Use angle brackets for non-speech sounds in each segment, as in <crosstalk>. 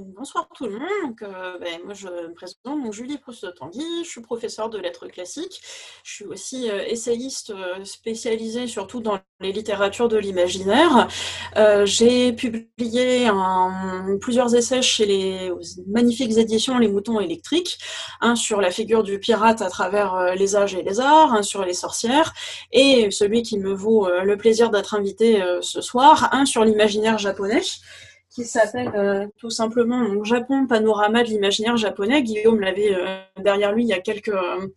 bonsoir tout le monde. Euh, ben, moi, je me présente, donc Julie Proust-Tanguy, je suis professeure de lettres classiques. Je suis aussi euh, essayiste euh, spécialisée surtout dans les littératures de l'imaginaire. J'ai publié plusieurs essais chez les magnifiques éditions Les Moutons électriques, un sur la figure du pirate à travers les âges et les arts, un sur les sorcières, et celui qui me vaut le plaisir d'être invité ce soir, un sur l'imaginaire japonais qui s'appelle euh, tout simplement Japon, panorama de l'imaginaire japonais. Guillaume l'avait euh, derrière lui il y a quelques euh,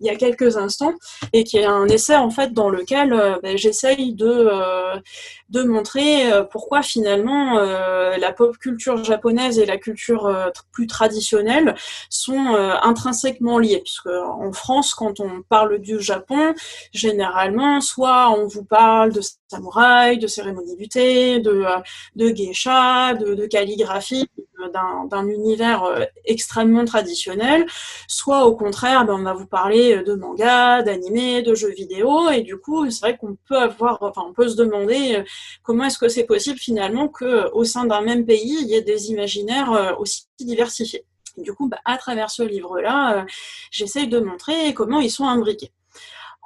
il y a quelques instants et qui est un essai en fait dans lequel ben, j'essaye de de montrer pourquoi finalement la pop culture japonaise et la culture plus traditionnelle sont intrinsèquement liées puisque en France quand on parle du Japon généralement soit on vous parle de samouraï, de cérémonie du thé, de de geisha de, calligraphie, d'un univers euh, extrêmement traditionnel, soit au contraire, ben, on va vous parler de manga, d'animé, de jeux vidéo, et du coup, c'est vrai qu'on peut on peut se demander euh, comment est-ce que c'est possible finalement que au sein d'un même pays, il y ait des imaginaires euh, aussi diversifiés. du coup, ben, à travers ce livre-là, j'essaye de montrer comment ils sont imbriqués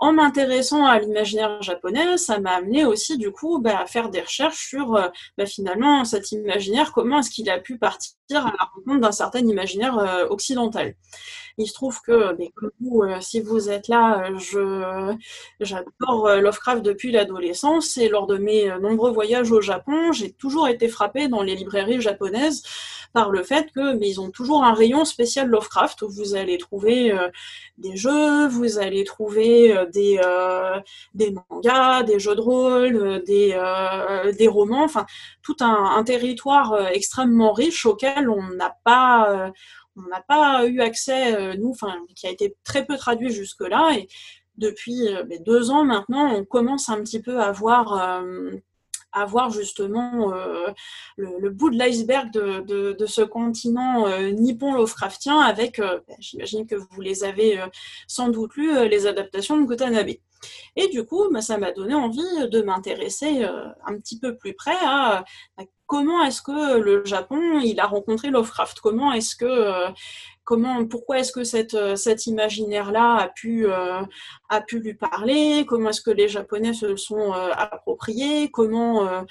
en m'intéressant à l'imaginaire japonais, ça m'a amené aussi du coup bah, à faire des recherches sur euh, bah, finalement cet imaginaire, comment est-ce qu'il a pu partir à la rencontre d'un certain imaginaire euh, occidental. Il se trouve que, mais comme vous, euh, si vous êtes là, je j'adore Lovecraft depuis l'adolescence et lors de mes nombreux voyages au Japon, j'ai toujours été frappée dans les librairies japonaises par le fait que mais ils ont toujours un rayon spécial Lovecraft où vous allez trouver des jeux, vous allez trouver des, euh, mangas, des jeux de rôle, euh, des, euh, des romans, enfin tout un, territoire extrêmement riche auquel on n'a pas on n'a pas eu accès, nous, enfin, qui a été très peu traduit jusque-là. Et depuis ben, deux ans maintenant, on commence un petit peu à voir avoir justement euh, le, bout de l'iceberg de, ce continent euh, nippon Lovecraftien avec, euh, ben, j'imagine que vous les avez sans doute lu, les adaptations de Kotanabe. Et du coup, ben, ça m'a donné envie de m'intéresser un petit peu plus près à, comment est-ce que le Japon il a rencontré Lovecraft, comment est-ce que comment, pourquoi est-ce que cette, euh, cet imaginaire-là a pu, euh, a pu lui parler, comment est-ce que les Japonais se le sont euh, appropriés, comment,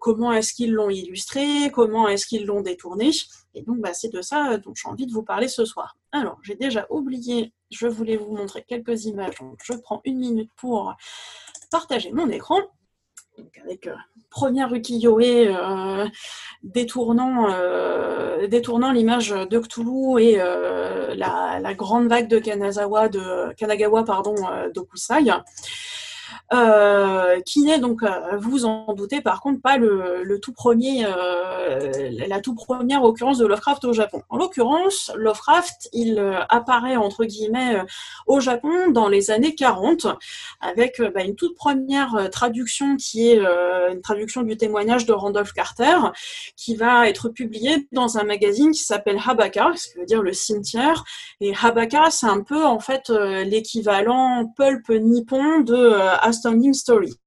comment est-ce qu'ils l'ont illustré, comment est-ce qu'ils l'ont détourné? Et donc, bah, c'est de ça dont j'ai envie de vous parler ce soir. Alors, j'ai déjà oublié, je voulais vous montrer quelques images, donc je prends une minute pour partager mon écran avec euh, première ukiyo-e euh, détournant, euh, détournant l'image de Cthulhu et la, grande vague de de Kanagawa pardon d'Okusai. Euh, qui n'est donc, euh, vous en doutez par contre, pas le, tout premier, euh, la toute première occurrence de Lovecraft au Japon. En l'occurrence, Lovecraft, il apparaît entre guillemets au Japon dans les années 40 avec bah, une toute première traduction qui est une traduction du témoignage de Randolph Carter, qui va être publiée dans un magazine qui s'appelle Habaka, ce qui veut dire le cimetière. Et Habaka, c'est un peu en fait l'équivalent pulp nippon de Astounding Stories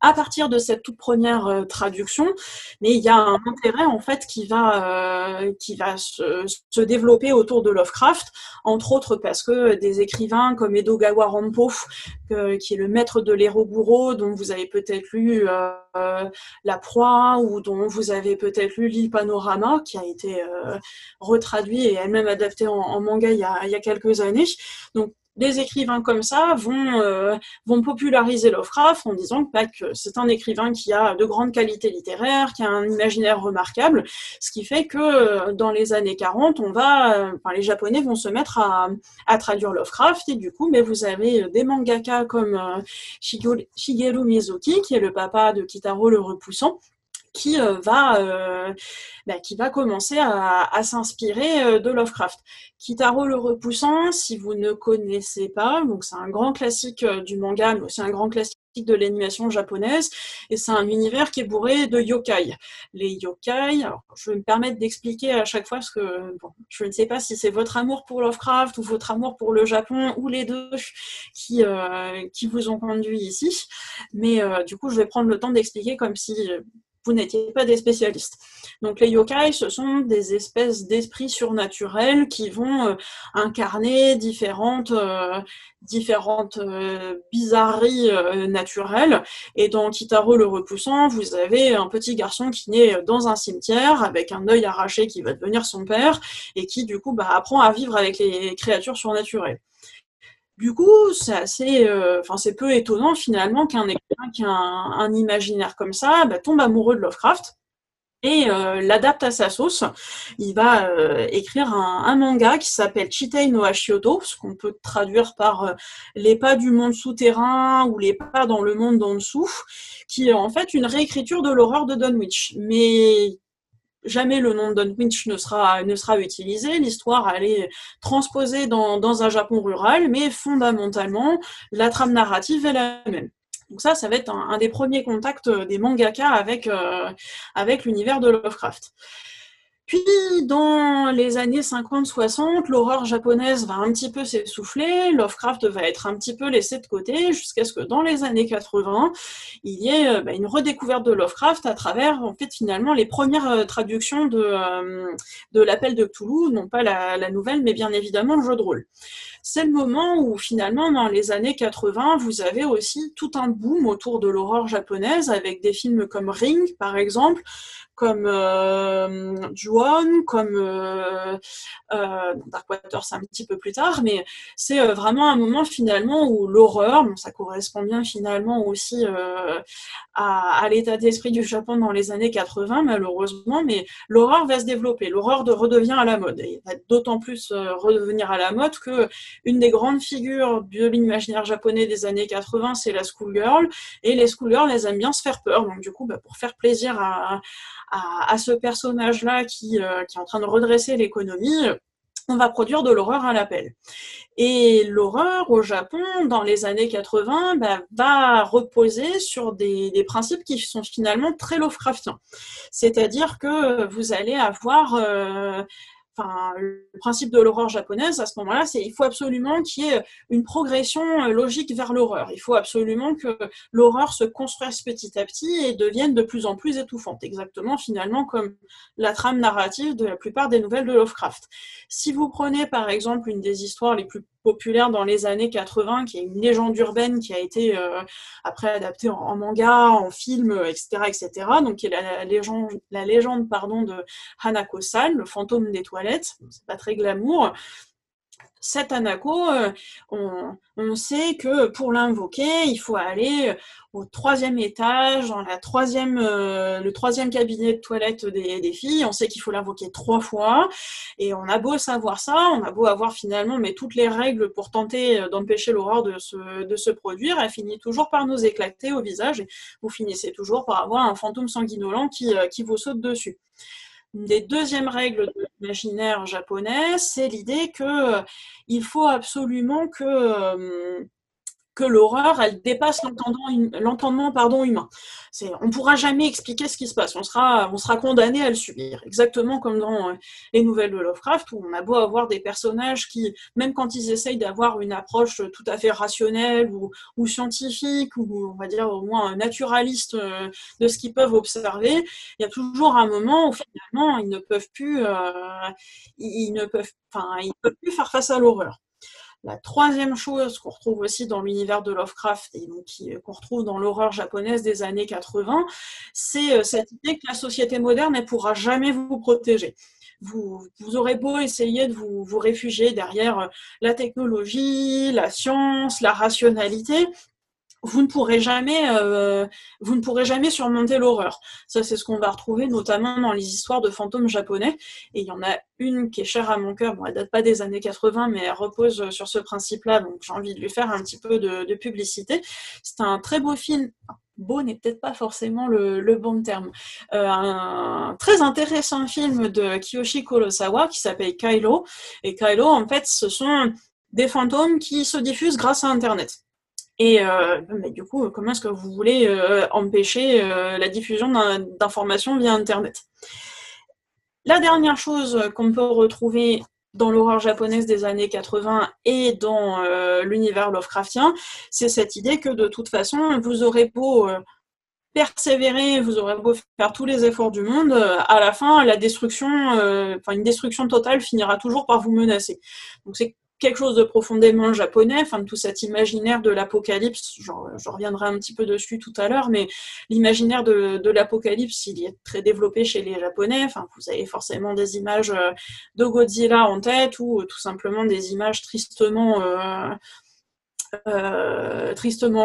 à partir de cette toute première euh, traduction, mais il y a un intérêt en fait qui va euh, se, développer autour de Lovecraft, entre autres parce que des écrivains comme Edogawa Rampo, qui est le maître de l'Eroguro, dont vous avez peut-être lu euh, La Proie ou dont vous avez peut-être lu L'île Panorama, qui a été retraduit et elle-même adapté en, en manga il y, a, il y a quelques années. Donc des écrivains comme ça vont, euh, vont populariser Lovecraft en disant que c'est un écrivain qui a de grandes qualités littéraires, qui a un imaginaire remarquable, ce qui fait que euh, dans les années 40, on va, euh, les Japonais vont se mettre à, traduire Lovecraft et du coup, mais vous avez des mangaka comme Shigeru Mizuki, qui est le papa de Kitaro le Repoussant, qui euh, va euh, bah, qui va commencer à, s'inspirer euh, de Lovecraft. Kitaro le repoussant, si vous ne connaissez pas, donc c'est un grand classique du manga, mais aussi un grand classique de l'animation japonaise, et c'est un univers qui est bourré de yokai. Les yokai, je vais me permettre d'expliquer à chaque fois, parce que je ne sais pas si c'est votre amour pour Lovecraft ou votre amour pour le Japon, ou les deux qui, qui vous ont conduit ici, mais du coup je vais prendre le temps d'expliquer comme si vous n'étiez pas des spécialistes. Donc les yokai, ce sont des espèces d'esprits surnaturels qui vont euh, incarner différentes, euh, euh, bizarreries naturelles. Et dans Kitaro le repoussant, vous avez un petit garçon qui naît dans un cimetière avec un œil arraché qui va devenir son père et qui du coup bah, apprend à vivre avec les créatures surnaturelles. Du coup, enfin c'est peu étonnant finalement qu'un un, imaginaire comme ça bah, tombe amoureux de Lovecraft et euh, l'adapte à sa sauce. Il va euh, écrire un, manga qui s'appelle Chitei no Ashioto, ce qu'on peut traduire par euh, les pas du monde souterrain ou les pas dans le monde d'en dessous, qui est en fait une réécriture de l'horreur de Dunwich. Mais jamais le nom de Dunwich ne sera, ne sera utilisé. L'histoire, elle est transposée dans, un Japon rural, mais fondamentalement, la trame narrative est la même. Donc ça, ça va être un, des premiers contacts euh, des mangaka euh, avec l'univers de Lovecraft. Puis, dans les années 50-60, l'horreur japonaise va un petit peu s'essouffler, Lovecraft va être un petit peu laissé de côté, jusqu'à ce que dans les années 80, il y ait euh, bah, une redécouverte de Lovecraft à travers, en fait, finalement, les premières traductions de, de l'appel de Cthulhu, non pas la, la, nouvelle, mais bien évidemment le jeu de rôle. C'est le moment où finalement, dans les années 80, vous avez aussi tout un boom autour de l'horreur japonaise avec des films comme Ring, par exemple, comme euh, comme euh, euh, Darkwater, c'est un petit peu plus tard, mais c'est euh, vraiment un moment finalement où l'horreur, ça correspond bien finalement aussi à, l'état d'esprit du Japon dans les années 80, malheureusement, mais l'horreur va se développer, l'horreur de redevient à la mode, et va d'autant plus redevenir à la mode que une des grandes figures de l'imaginaire japonais des années 80, c'est la schoolgirl, et les schoolgirls, elles aiment bien se faire peur, donc du coup, bah, pour faire plaisir à, ce personnage-là qui, euh, qui est en train de redresser l'économie, on va produire de l'horreur à l'appel. Et l'horreur au Japon, dans les années 80, bah, va reposer sur des, des, principes qui sont finalement très Lovecraftiens. C'est-à-dire que vous allez avoir euh, le principe de l'horreur japonaise à ce moment-là, c'est il faut absolument qu'il y ait une progression euh, logique vers l'horreur. Il faut absolument que l'horreur se construise petit à petit et devienne de plus en plus étouffante, exactement finalement comme la trame narrative de la plupart des nouvelles de Lovecraft. Si vous prenez par exemple une des histoires les plus populaire dans les années 80, qui est une légende urbaine qui a été euh, après adaptée en, manga, en film, etc., etc. Donc, qui est la, légende, la légende pardon, de Hanako-san, le fantôme des toilettes. C'est pas très glamour cet Hanako, euh, on, sait que pour l'invoquer, il faut aller au troisième étage, dans la troisième, euh, le troisième cabinet de toilette des, filles. On sait qu'il faut l'invoquer trois fois. Et on a beau savoir ça, on a beau avoir finalement toutes les règles pour tenter euh, d'empêcher l'horreur de se, produire, elle finit toujours par nous éclater au visage. Et vous finissez toujours par avoir un fantôme sanguinolent qui vous saute dessus. Une des deuxièmes règles de l'imaginaire japonais, c'est l'idée que euh, faut absolument que euh, que l'horreur, elle dépasse l'entendement pardon, humain. On ne pourra jamais expliquer ce qui se passe. On sera, on sera condamné à le subir. Exactement comme dans euh, les nouvelles de Lovecraft, où on a beau avoir des personnages qui, même quand ils essayent d'avoir une approche tout à fait rationnelle ou, scientifique, ou on va dire au moins naturaliste euh, de ce qu'ils peuvent observer, il y a toujours un moment où finalement ils ne peuvent plus, euh, ils ne peuvent, enfin, ils peuvent plus faire face à l'horreur. La troisième chose qu'on retrouve aussi dans l'univers de Lovecraft et donc qu'on retrouve dans l'horreur japonaise des années 80, c'est euh, cette idée que la société moderne ne pourra jamais vous protéger. Vous, aurez beau essayer de vous, vous réfugier derrière euh, la technologie, la science, la rationalité, vous ne pourrez jamais, euh, vous ne pourrez jamais surmonter l'horreur. Ça, c'est ce qu'on va retrouver notamment dans les histoires de fantômes japonais. Et il y en a une qui est chère à mon cœur. Bon, elle date pas des années 80, mais elle repose sur ce principe-là. Donc, j'ai envie de lui faire un petit peu de, publicité. C'est un très beau film. Beau n'est peut-être pas forcément le, bon terme. Euh, un très intéressant film de Kiyoshi Kurosawa qui s'appelle Kylo. Et Kylo, en fait, ce sont des fantômes qui se diffusent grâce à Internet. Et euh, mais du coup, comment est-ce que vous voulez euh, empêcher euh, la diffusion d'informations via Internet? La dernière chose qu'on peut retrouver dans l'horreur japonaise des années 80 et dans l'univers Lovecraftien, c'est cette idée que de toute façon, vous aurez beau persévérer, vous aurez beau faire tous les efforts du monde, à la fin, la destruction, une destruction totale finira toujours par vous menacer. Donc c'est quelque chose de profondément japonais, enfin tout cet imaginaire de l'apocalypse, je reviendrai un petit peu dessus tout à l'heure, mais l'imaginaire de, l'apocalypse, il est très développé chez les Japonais, enfin vous avez forcément des images euh, de Godzilla en tête ou euh, tout simplement des images tristement euh,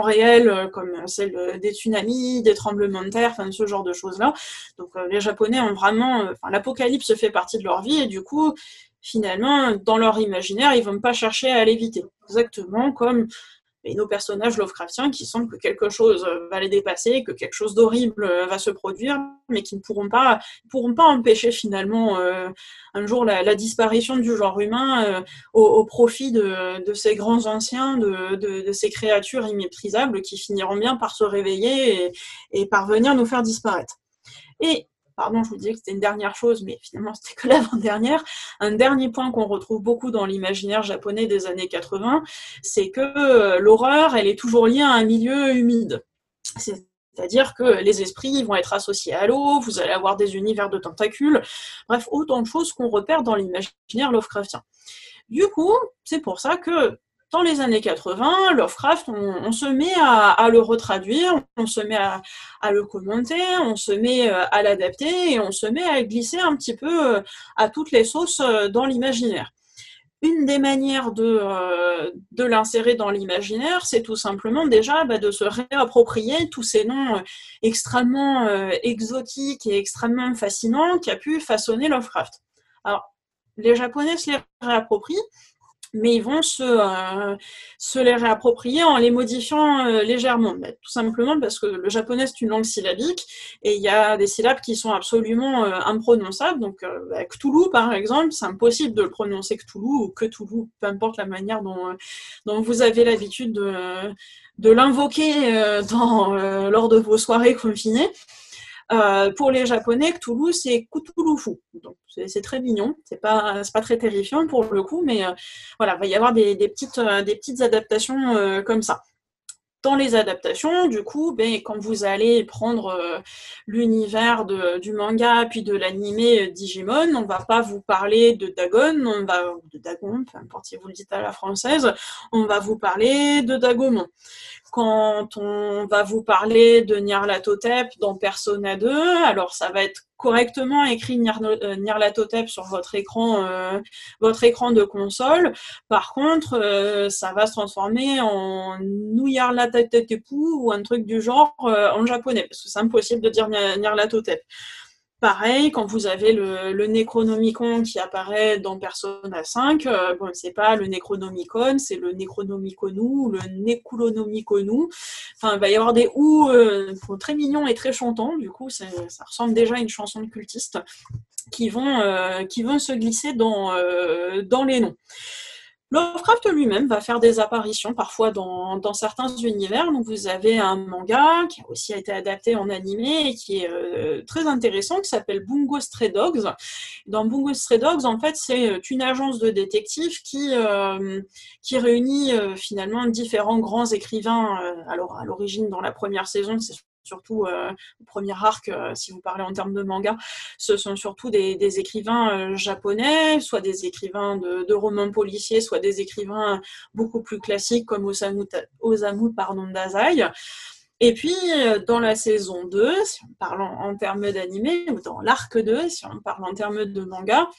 réelles comme celle des tsunamis, des tremblements de terre, enfin ce genre de choses-là. Donc les Japonais ont vraiment, l'apocalypse fait partie de leur vie et du coup finalement, dans leur imaginaire, ils vont pas chercher à l'éviter. Exactement comme nos personnages Lovecraftiens qui sentent que quelque chose va les dépasser, que quelque chose d'horrible va se produire, mais qui ne pourront pas, pourront pas empêcher finalement euh, un jour la, disparition du genre humain euh, au, profit de, ces grands anciens, de, ces créatures imméprisables qui finiront bien par se réveiller et, et parvenir nous faire disparaître. Et pardon, je vous disais que c'était une dernière chose, mais finalement c'était que <laughs> l'avant-dernière. Un dernier point qu'on retrouve beaucoup dans l'imaginaire japonais des années 80, c'est que euh, l'horreur, elle est toujours liée à un milieu humide. C'est-à-dire que les esprits vont être associés à l'eau, vous allez avoir des univers de tentacules, bref, autant de choses qu'on repère dans l'imaginaire Lovecraftien. Du coup, c'est pour ça que dans les années 80, Lovecraft, on, se met à, le retraduire, on se met à, le commenter, on se met euh, à l'adapter et on se met à glisser un petit peu euh, à toutes les sauces euh, dans l'imaginaire. Une des manières de, l'insérer dans l'imaginaire, c'est tout simplement déjà bah, de se réapproprier tous ces noms extrêmement exotiques et extrêmement fascinants qui a pu façonner Lovecraft. Alors, les Japonais se les réapproprient, mais ils vont se, euh, se les réapproprier en les modifiant euh, légèrement. Bah, tout simplement parce que le japonais, c'est une langue syllabique et il y a des syllabes qui sont absolument euh, imprononçables. Donc, bah, Cthulhu, par exemple, c'est impossible de le prononcer Cthulhu ou Cthulhu, peu importe la manière dont, vous avez l'habitude de, de l'invoquer lors de vos soirées confinées. Euh, pour les Japonais, Cthulhu, c'est Cthulhufu. Donc, c'est très mignon. C'est pas, pas très terrifiant pour le coup, mais euh, voilà, il va y avoir des, petites, euh, des petites adaptations comme ça dans les adaptations, du coup, ben, quand vous allez prendre l'univers du manga puis de l'animé Digimon, on va pas vous parler de Dagon, on va de Dagon, peu importe si vous le dites à la française, on va vous parler de Dagomon quand on va vous parler de Nyarlathotep dans Persona 2, alors ça va être correctement écrit euh, Nyarlathotep sur votre écran, euh, votre écran de console. Par contre, euh, ça va se transformer en Nyarlathotep ou un truc du genre en japonais, parce que c'est impossible de dire Nyarlathotep. Pareil, quand vous avez le, Necronomicon qui apparaît dans Persona 5, euh, bon, c'est pas le Necronomicon, c'est le Necronomiconu ou le Neculonomiconu. Enfin, il va y avoir des ou euh, très mignons et très chantants. Du coup, ça, ressemble déjà à une chanson de cultiste qui vont, euh, qui vont se glisser dans, dans les noms. Lovecraft lui-même va faire des apparitions parfois dans, certains univers. Donc vous avez un manga qui a aussi été adapté en animé et qui est euh, très intéressant, qui s'appelle Bungo Stray Dogs. Dans Bungo Stray Dogs, en fait, c'est une agence de détectives qui, euh, qui réunit euh, finalement différents grands écrivains. alors à l'origine, dans la première saison, c'est surtout euh, le premier arc, euh, si vous parlez en termes de manga, ce sont surtout des, écrivains euh, japonais, soit des écrivains de, romans policiers, soit des écrivains beaucoup plus classiques comme Osamu, Osamu pardon, Dazai. Et puis, dans la saison 2, si on parle en, termes d'animé, ou dans l'arc 2, si on parle en termes de manga,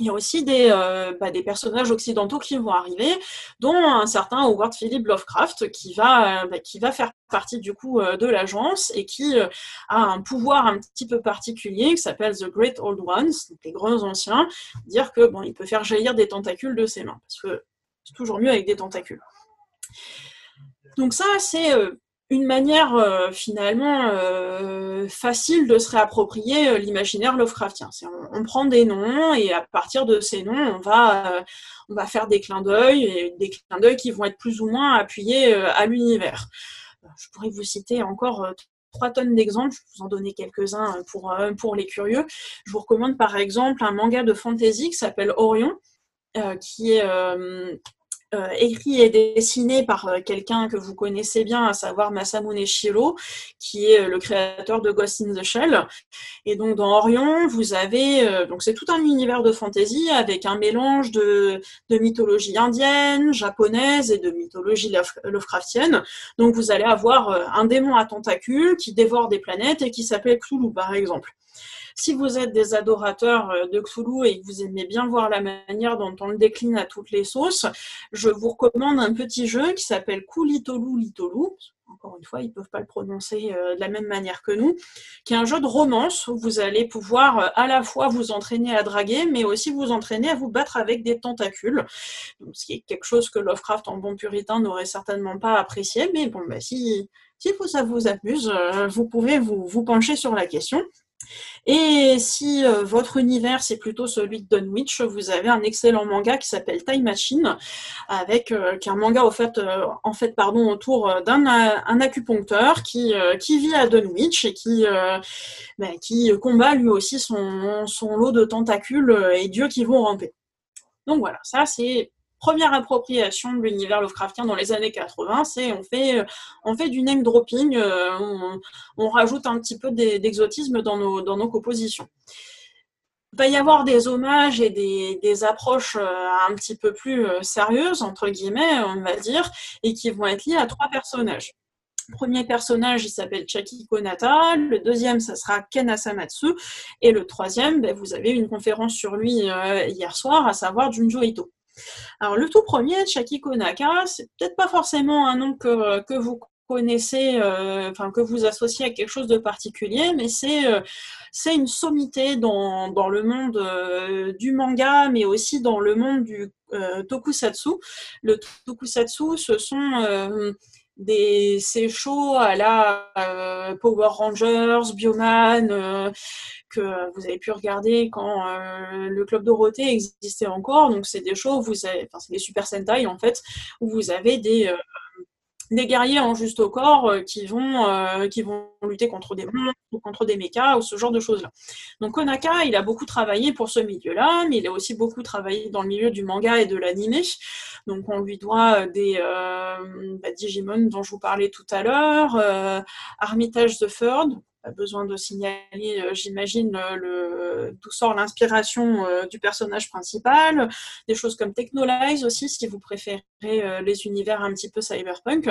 il y a aussi des, euh, bah, des, personnages occidentaux qui vont arriver, dont un certain Howard Philip Lovecraft qui va, euh, bah, faire partie du coup euh, de l'agence et qui a un pouvoir un petit peu particulier qui s'appelle The Great Old Ones, les grands anciens, dire que bon, il peut faire jaillir des tentacules de ses mains, parce que c'est toujours mieux avec des tentacules. Donc ça, c'est une manière euh, finalement euh, facile de se réapproprier euh, l'imaginaire Lovecraftien. On, prend des noms et à partir de ces noms, on va, on va faire des clins d'œil et des clins d'œil qui vont être plus ou moins appuyés à l'univers. Je pourrais vous citer encore trois tonnes d'exemples, je vais vous en donner quelques-uns pour, pour les curieux. Je vous recommande par exemple un manga de fantasy qui s'appelle Orion, qui est euh, écrit et dessiné par euh, quelqu'un que vous connaissez bien, à savoir Masamune Shiro, qui est euh, le créateur de Ghost in the Shell. Et donc dans Orion, vous avez donc c'est tout un univers de fantasy avec un mélange de, de mythologie indienne, japonaise et de mythologie Lovecraftienne. Donc vous allez avoir un démon à tentacules qui dévore des planètes et qui s'appelle Cthulhu par exemple. Si vous êtes des adorateurs euh, de Cthulhu et que vous aimez bien voir la manière dont on le décline à toutes les sauces, je vous recommande un petit jeu qui s'appelle Kulitolu Litolu. Encore une fois, ils ne peuvent pas le prononcer euh, de la même manière que nous, qui est un jeu de romance où vous allez pouvoir euh, à la fois vous entraîner à draguer, mais aussi vous entraîner à vous battre avec des tentacules. ce qui est quelque chose que Lovecraft, en bon puritain, n'aurait certainement pas apprécié, mais bon, bah, si, ça vous amuse, vous pouvez vous pencher sur la question. Et si euh, votre univers c'est plutôt celui de Dunwich, vous avez un excellent manga qui s'appelle Time Machine, avec euh, qui est un manga euh, en fait pardon, autour d'un un acupuncteur qui, vit à Dunwich et qui, ben, qui combat lui aussi son, son lot de tentacules et dieux qui vont ramper. Donc voilà, ça c'est première appropriation de l'univers Lovecraftien dans les années 80, c'est on fait, on fait du name dropping, euh, on, rajoute un petit peu d'exotisme dans nos, compositions. Il va y avoir des hommages et des, approches euh, un petit peu plus euh, sérieuses, entre guillemets, on va dire, et qui vont être liées à trois personnages. Premier personnage, il s'appelle Chaki Konata. Le deuxième, ça sera Ken Asamatsu. Et le troisième, ben, vous avez une conférence sur lui hier soir, à savoir Junjo Ito. Alors, le tout premier, Chaki Konaka, c'est peut-être pas forcément un nom que, vous connaissez, euh, que vous associez à quelque chose de particulier, mais c'est euh, une sommité dans, dans le monde euh, du manga, mais aussi dans le monde du tokusatsu. Le tokusatsu, ce sont des chaud à la Power Rangers, Bioman, que vous avez pu regarder quand euh, le club Dorothée existait encore. Donc c'est des shows, vous enfin c'est des Super Sentai en fait, où vous avez des euh, des guerriers en juste au corps euh, qui vont qui vont lutter contre des monstres ou contre des mechas ou ce genre de choses là. Donc Konaka, il a beaucoup travaillé pour ce milieu-là, mais il a aussi beaucoup travaillé dans le milieu du manga et de l'anime. Donc on lui doit des bah, Digimon dont je vous parlais tout à l'heure, Armitage the Third, besoin de signaler, euh, j'imagine, le, d'où sort l'inspiration euh, du personnage principal, des choses comme Technolize aussi, si vous préférez euh, les univers un petit peu cyberpunk.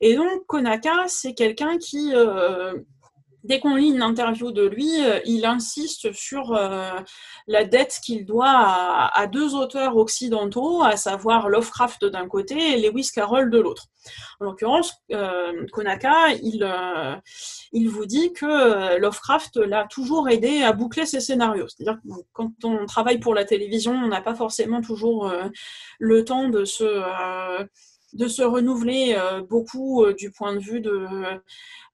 Et donc, Konaka, c'est quelqu'un qui, dès qu'on lit une interview de lui, euh, il insiste sur euh, la dette qu'il doit à, deux auteurs occidentaux, à savoir Lovecraft d'un côté et Lewis Carroll de l'autre. En l'occurrence, euh, Konaka, il, vous dit que Lovecraft l'a toujours aidé à boucler ses scénarios. C'est-à-dire que quand on travaille pour la télévision, on n'a pas forcément toujours le temps de se renouveler beaucoup du point de vue de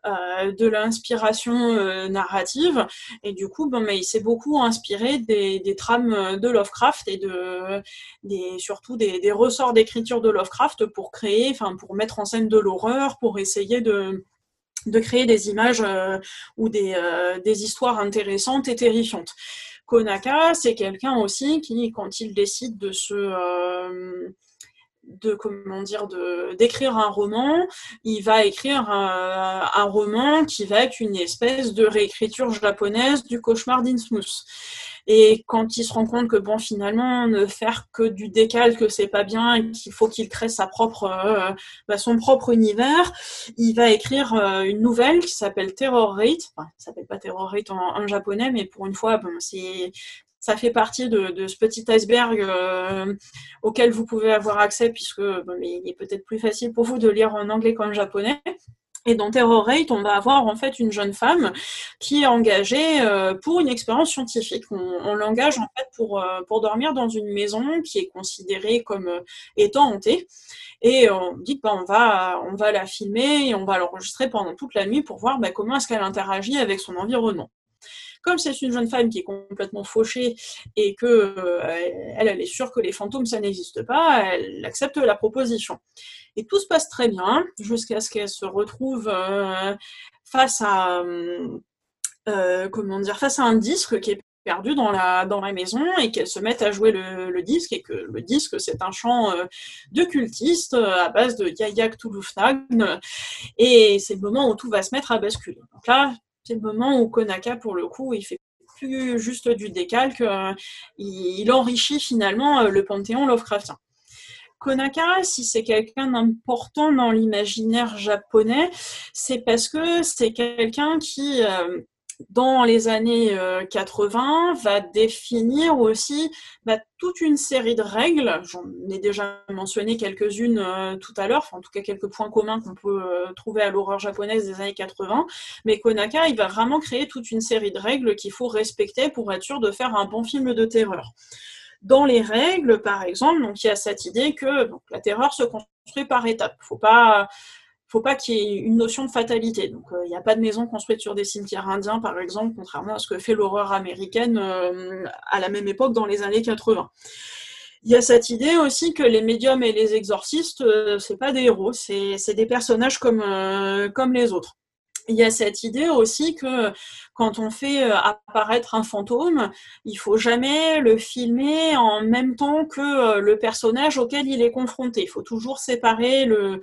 de l'inspiration euh, narrative. Et du coup, mais il s'est beaucoup inspiré des, trames de Lovecraft et de, surtout des, ressorts d'écriture de Lovecraft pour créer, pour mettre en scène de l'horreur, pour essayer de, créer des images euh, ou des histoires intéressantes et terrifiantes. Konaka, c'est quelqu'un aussi qui, quand il décide de se de comment dire de d'écrire un roman, il va écrire un, roman qui va être une espèce de réécriture japonaise du cauchemar d'Innsmouth. Et quand il se rend compte que bon finalement ne faire que du décalque c'est pas bien, qu'il faut qu'il crée sa propre euh, bah, son propre univers, il va écrire euh, une nouvelle qui s'appelle Terror Rate. Enfin, ça s'appelle pas Terror Rate en, en, japonais, mais pour une fois bon c'est ça fait partie de, ce petit iceberg euh, auquel vous pouvez avoir accès, puisque il est peut-être plus facile pour vous de lire en anglais qu'en japonais. Et dans Terror Rate, on va avoir en fait une jeune femme qui est engagée euh, pour une expérience scientifique. On, l'engage en fait pour, euh, pour dormir dans une maison qui est considérée comme étant hantée. Et on dit qu'on bah, va, on va la filmer et on va l'enregistrer pendant toute la nuit pour voir bah, comment est-ce qu'elle interagit avec son environnement. Comme c'est une jeune femme qui est complètement fauchée et que euh, elle, est sûre que les fantômes ça n'existe pas, elle accepte la proposition. Et tout se passe très bien jusqu'à ce qu'elle se retrouve euh, face à euh, comment face à un disque qui est la, dans la maison et qu'elle se mette à jouer le, disque et que le disque c'est un chant de cultiste à base de Yayak Touloufnagn et c'est le moment où tout va se mettre à basculer. Donc là, c'est le moment où Konaka pour le coup il fait plus juste du décalque, il enrichit finalement le panthéon Lovecraftien. Konaka, si c'est quelqu'un d'important dans l'imaginaire japonais, c'est parce que c'est quelqu'un qui, euh, dans les années 80, euh, va définir aussi bah, toute une série de règles. J'en ai déjà mentionné quelques-unes euh, tout à l'heure, en tout cas quelques points communs qu'on peut trouver à l'horreur japonaise des années 80. Mais Konaka, il va vraiment créer toute une série de règles qu'il faut respecter pour être sûr de faire un bon film de terreur. Dans les règles, par exemple, donc il y a cette idée que la terreur se construit par étapes. Faut pas faut pas qu'il y ait une notion de fatalité. Donc, euh, il n'y a pas de maison construite sur des cimetières indiens, par exemple, contrairement à ce que fait l'horreur américaine euh, à la même époque dans les années 80. Il y a cette idée aussi que les médiums et les exorcistes, euh, c'est pas des héros, c'est des personnages comme, comme les autres il y a cette idée aussi que quand on fait euh, apparaître un fantôme, il faut jamais le filmer en même temps que euh, le personnage auquel il est confronté. Il faut toujours séparer le,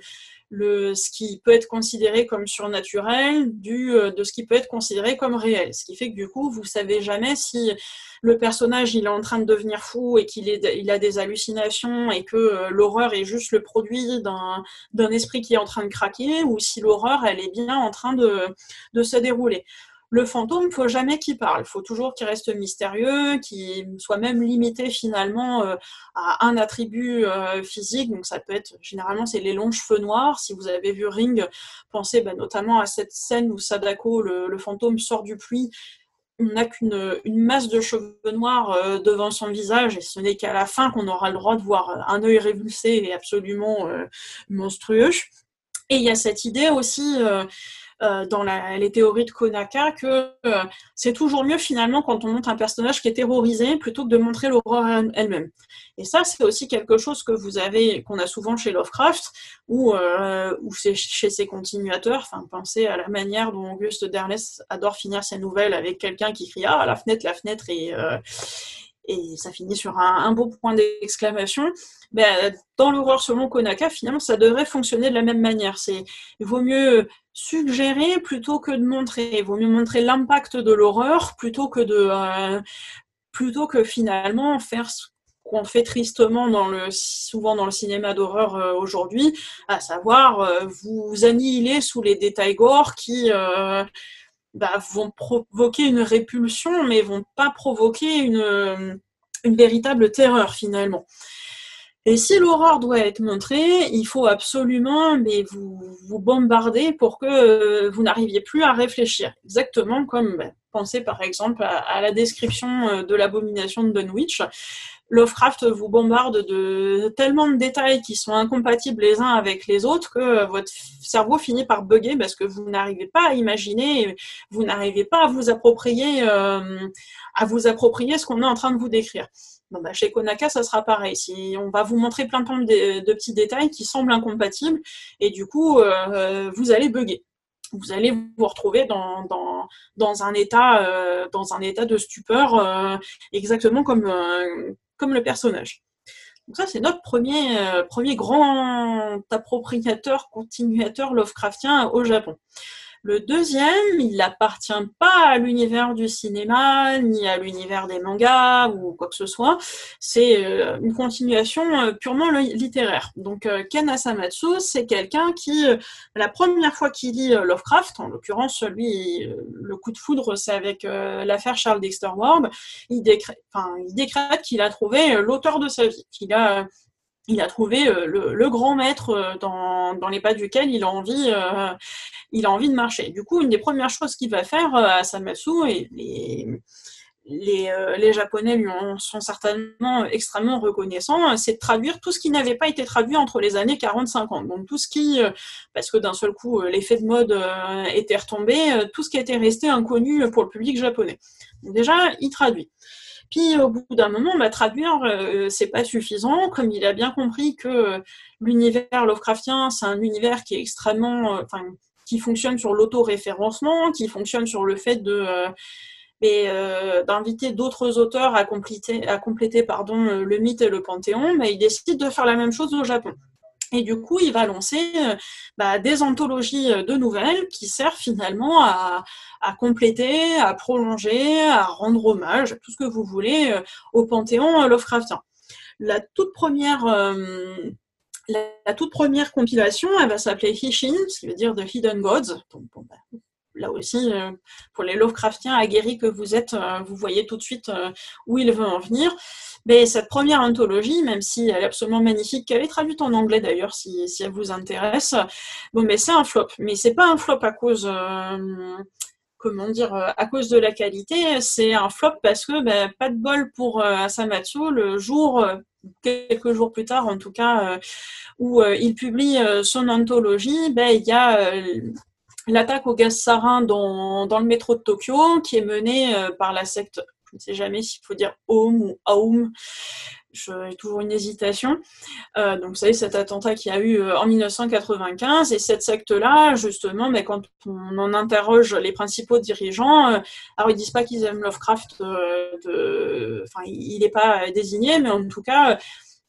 le, ce qui peut être considéré comme surnaturel du, euh, de ce qui peut être considéré comme réel. Ce qui fait que du coup, vous savez jamais si le personnage il est en train de devenir fou et qu'il il a des hallucinations et que euh, l'horreur est juste le produit d'un esprit qui est en train de craquer ou si l'horreur elle est bien en train de, de se dérouler le fantôme, il faut jamais qu'il parle. Il faut toujours qu'il reste mystérieux, qu'il soit même limité finalement euh, à un attribut euh, physique. Donc ça peut être, généralement, c'est les longs cheveux noirs. Si vous avez vu Ring, pensez bah, notamment à cette scène où Sadako, le, fantôme, sort du puits. On n'a qu'une une masse de cheveux noirs euh, devant son visage et ce n'est qu'à la fin qu'on aura le droit de voir un œil révulsé et absolument monstrueux. Et il y a cette idée aussi euh, dans les théories de Konaka que euh, c'est toujours mieux finalement quand on montre un personnage qui est terrorisé plutôt que de montrer l'horreur elle-même. Et ça, c'est aussi quelque chose que vous avez, qu'on a souvent chez Lovecraft ou, euh, ou chez ses continuateurs. Enfin, pensez à la manière dont Auguste Derles adore finir ses nouvelles avec quelqu'un qui crie ah la fenêtre, la fenêtre et et ça finit sur un, beau point d'exclamation. Ben, dans l'horreur selon Konaka, finalement, ça devrait fonctionner de la même manière. C'est, il vaut mieux suggérer plutôt que de montrer. Il vaut mieux montrer l'impact de l'horreur plutôt que de, euh, plutôt que finalement faire ce qu'on fait tristement dans le, souvent dans le cinéma d'horreur euh, aujourd'hui, à savoir euh, vous annihiler sous les détails gore qui bah, vont provoquer une répulsion, mais vont pas provoquer une, une véritable terreur finalement. Et si l'horreur doit être montrée, il faut absolument mais vous, vous bombarder pour que euh, vous n'arriviez plus à réfléchir. Exactement comme, bah, pensez par exemple à, la description euh, de l'abomination de Dunwich. Lovecraft vous bombarde de tellement de détails qui sont incompatibles les uns avec les autres que votre cerveau finit par bugger parce que vous n'arrivez pas à imaginer, vous n'arrivez pas à vous approprier, euh, à vous approprier ce qu'on est en train de vous décrire. Bah, chez Konaka, ça sera pareil. On va vous montrer plein, de, petits détails qui semblent incompatibles et du coup, euh, vous allez bugger vous allez vous retrouver dans, euh, un état de stupeur, exactement comme, le personnage. Donc ça, c'est notre premier, euh, premier grand appropriateur, continuateur Lovecraftien au Japon. Le deuxième, il n'appartient pas à l'univers du cinéma, ni à l'univers des mangas ou quoi que ce soit. C'est euh, une continuation euh, purement littéraire. Donc euh, Ken Asamatsu, c'est quelqu'un qui, la première fois qu'il lit Lovecraft, en l'occurrence, lui, le coup de foudre, c'est avec l'affaire Charles Dexter Ward, il, il décrète qu'il a trouvé l'auteur de sa vie, qu'il a il a trouvé euh, le, grand maître euh, dans, les pas duquel il a envie, euh, il a envie de marcher. Du coup, une des premières choses qu'il va faire à Samasu, et les, les, Japonais lui sont certainement extrêmement reconnaissants, c'est de traduire tout ce qui n'avait pas été traduit entre les années 40-50. Donc tout ce qui, parce que d'un seul coup, l'effet de mode était retombé, tout ce qui était resté inconnu pour le public japonais. déjà, il traduit. Puis au bout d'un moment, traduire, euh, c'est pas suffisant. Comme il a bien compris que euh, l'univers Lovecraftien, c'est un univers qui est extrêmement, euh, qui fonctionne sur l'auto-référencement, qui fonctionne sur le fait de d'inviter d'autres auteurs à compléter, à compléter pardon, le mythe et le panthéon, mais il décide de faire la même chose au Japon. Et du coup, il va lancer bah, des anthologies de nouvelles qui servent finalement à, compléter, à prolonger, à rendre hommage, tout ce que vous voulez, au panthéon Lovecraftien. La toute première la, toute première compilation, elle va s'appeler Hishin, ce qui veut dire The Hidden Gods. Bah, là aussi, euh, pour les Lovecraftiens aguerris que vous êtes, euh, vous voyez tout de suite euh, où il veut en venir. Mais cette première anthologie, même si elle est absolument magnifique, qu'elle est traduite en anglais d'ailleurs, si, elle vous intéresse, bon, mais c'est un flop. Mais c'est pas un flop à cause comment dire, à cause de la qualité, c'est un flop parce que ben, pas de bol pour Asamatsu le jour, quelques jours plus tard en tout cas, où il publie son anthologie, ben, il y a l'attaque au gaz sarin dans, dans, le métro de Tokyo, qui est menée euh, par la secte, je ne sais jamais s'il faut dire Aum ou Aum, j'ai toujours une hésitation. Euh, donc, vous savez, cet attentat qui a eu euh, en 1995, et cette secte-là, justement, mais quand on en interroge les principaux dirigeants, alors ils disent pas qu'ils aiment Lovecraft, enfin, il n'est pas désigné, mais en tout cas,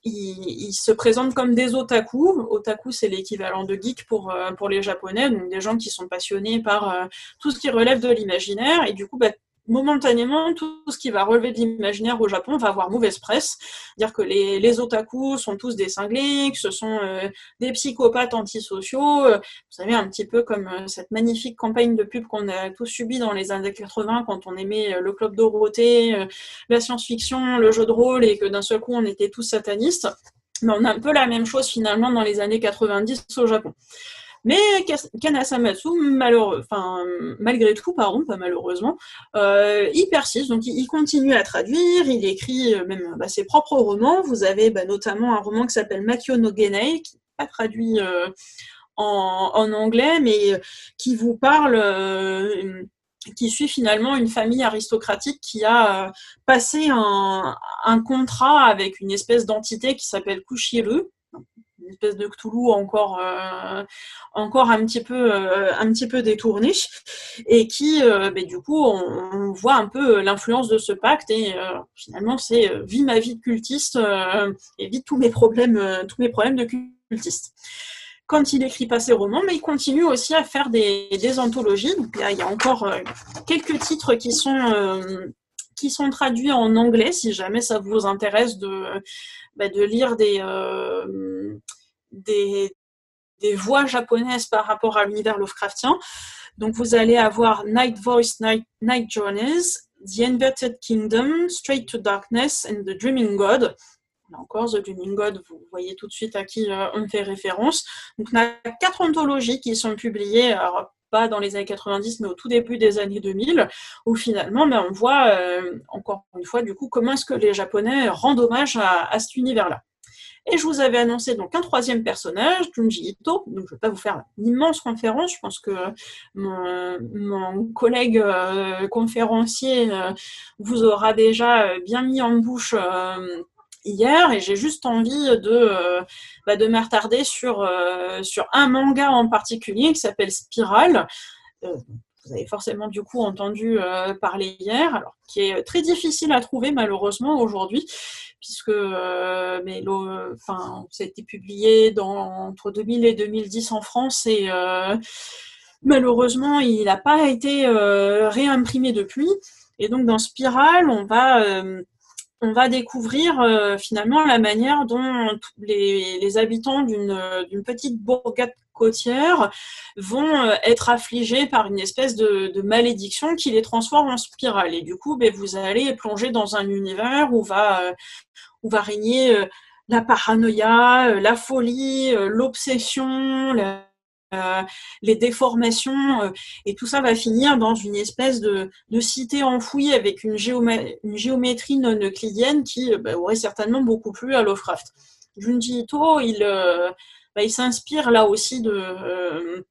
ils, se présentent comme des otaku. Otaku, c'est l'équivalent de geek pour, euh, pour les Japonais, donc des gens qui sont passionnés par euh, tout ce qui relève de l'imaginaire. Et du coup, bah, momentanément, tout ce qui va relever de l'imaginaire au Japon va avoir mauvaise presse. Dire que les, otaku sont tous des cinglés, que ce sont euh, des psychopathes antisociaux. vous savez, un petit peu comme cette magnifique campagne de pub qu'on a tous subi dans les années 80 quand on aimait le Club Dorothée, la science-fiction, le jeu de rôle et que d'un seul coup on était tous satanistes. Mais on a un peu la même chose finalement dans les années 90 au Japon. Mais Kanasamatsu, enfin, malgré tout, pardon, pas malheureusement, euh, il persiste, donc il, continue à traduire, il écrit euh, même bah, ses propres romans. Vous avez bah, notamment un roman qui s'appelle Makio no Genei, qui n'est pas traduit euh, en, anglais, mais qui vous parle qui suit finalement une famille aristocratique qui a passé un, un contrat avec une espèce d'entité qui s'appelle Kushiru, espèce de Cthulhu encore, euh, encore un petit peu, euh, un petit peu détourné, et qui, euh, ben, du coup, on, voit un peu l'influence de ce pacte, et finalement, c'est vie ma vie de cultiste, et vite tous mes problèmes, tous mes problèmes de cultiste quand il écrit pas ses romans, mais il continue aussi à faire des, des anthologies. Donc, il y a encore quelques titres qui sont, qui sont traduits en anglais, si jamais ça vous intéresse de, bah, de lire des, des, voix japonaises par rapport à l'univers Lovecraftien. Donc vous allez avoir Night Voice, Night, Night Journeys, The Inverted Kingdom, Straight to Darkness and The Dreaming God. Là encore, The Dreaming God, vous voyez tout de suite à qui euh, on fait référence. Donc on a quatre anthologies qui sont publiées, pas dans les années 90, mais au tout début des années 2000, où finalement ben, on voit, euh, encore une fois, du coup, comment est-ce que les Japonais rendent hommage à cet univers-là. Et je vous avais annoncé donc un troisième personnage, Junji Ito. Donc je ne vais pas vous faire une immense conférence. Je pense que mon, collègue euh, conférencier euh, vous aura déjà euh, bien mis en bouche hier et j'ai juste envie de, bah, de m'attarder sur, sur un manga en particulier qui s'appelle Spiral vous avez forcément du coup entendu parler hier, alors qui est très difficile à trouver malheureusement aujourd'hui, puisque euh, ça a été publié dans, entre 2000 et 2010 en France et euh, malheureusement il n'a pas été euh, réimprimé depuis. Et donc dans Spiral, on va on va découvrir finalement la manière dont les, les habitants d'une petite bourgade côtières vont euh, être affligés par une espèce de, malédiction qui les transforme en spirale. Et du coup, ben, vous allez plonger dans un univers où va, euh, où va régner euh, la paranoïa, la folie, l'obsession, les déformations, et tout ça va finir dans une espèce de, cité enfouie avec une, géométrie non euclidienne qui ben, aurait certainement beaucoup plu à Lovecraft. Junji Ito, il, bah, il s'inspire là aussi de,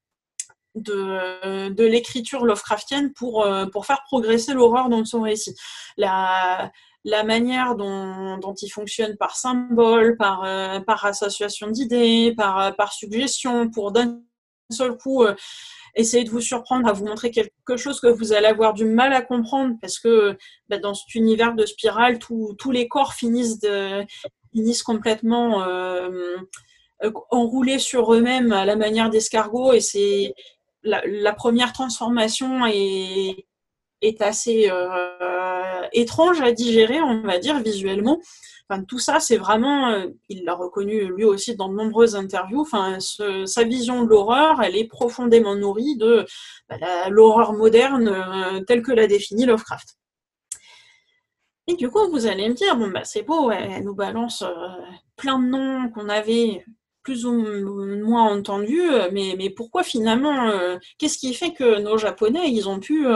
euh, de, l'écriture Lovecraftienne pour, euh, pour faire progresser l'horreur dans son récit. La, la manière dont, dont, il fonctionne par symbole, par, euh, par association d'idées, par, par suggestion, pour d'un seul coup essayer de vous surprendre à vous montrer quelque chose que vous allez avoir du mal à comprendre parce que bah, dans cet univers de spirale, tous les corps finissent, de, finissent complètement enroulés sur eux-mêmes à la manière d'escargot et c'est la, première transformation est, est assez euh, étrange à digérer, on va dire, visuellement tout ça, c'est vraiment, euh, il l'a reconnu lui aussi dans de nombreuses interviews. Enfin, sa vision de l'horreur, elle est profondément nourrie de bah, l'horreur moderne euh, telle que l'a définie Lovecraft. Et du coup, vous allez me dire, bon bah c'est beau, elle nous balance euh, plein de noms qu'on avait plus ou moins entendus, mais, mais pourquoi finalement, qu'est-ce qui fait que nos Japonais, ils ont pu,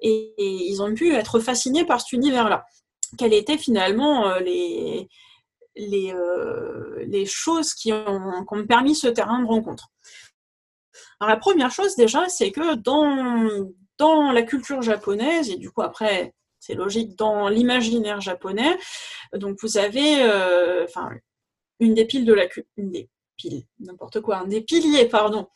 et, ils ont pu être fascinés par cet univers-là? Quelles étaient finalement euh, les, euh, choses qui ont, permis ce terrain de rencontre? Alors, la première chose déjà, c'est que dans, la culture japonaise, et du coup après, c'est logique, dans l'imaginaire japonais, donc vous avez, euh, une des piles de la une n'importe quoi, un des piliers, pardon,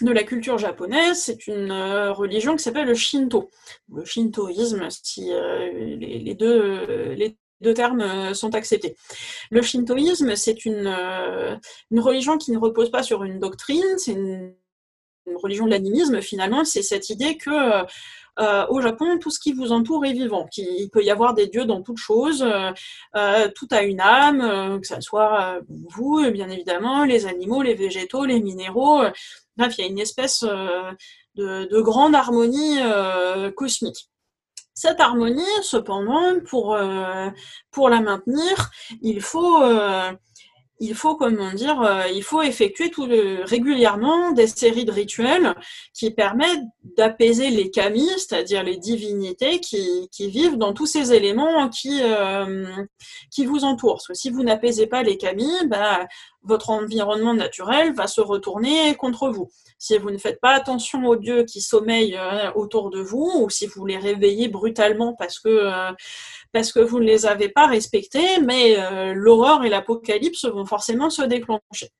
de la culture japonaise, c'est une euh, religion qui s'appelle le Shinto. Le shintoïsme, si euh, les, deux, les deux termes euh, sont acceptés. Le shintoïsme, c'est une, une religion qui ne repose pas sur une doctrine, c'est une, religion de l'animisme finalement, c'est cette idée que au Japon, tout ce qui vous entoure est vivant, qu'il peut y avoir des dieux dans toute chose, tout a une âme, que ce soit vous, bien évidemment, les animaux, les végétaux, les minéraux, Bref, il y a une espèce euh, de, grande harmonie euh, cosmique. Cette harmonie, cependant, pour, euh, pour la maintenir, il faut, il faut comment dire, il faut effectuer tout régulièrement des séries de rituels qui permettent d'apaiser les kami, c'est-à-dire les divinités qui, vivent dans tous ces éléments qui, qui vous entourent. Si vous n'apaisez pas les kami, bah, votre environnement naturel va se retourner contre vous. Si vous ne faites pas attention aux dieux qui sommeillent euh, autour de vous, ou si vous les réveillez brutalement parce que, euh, parce que vous ne les avez pas respectés, mais euh, l'horreur et l'apocalypse vont forcément se déclencher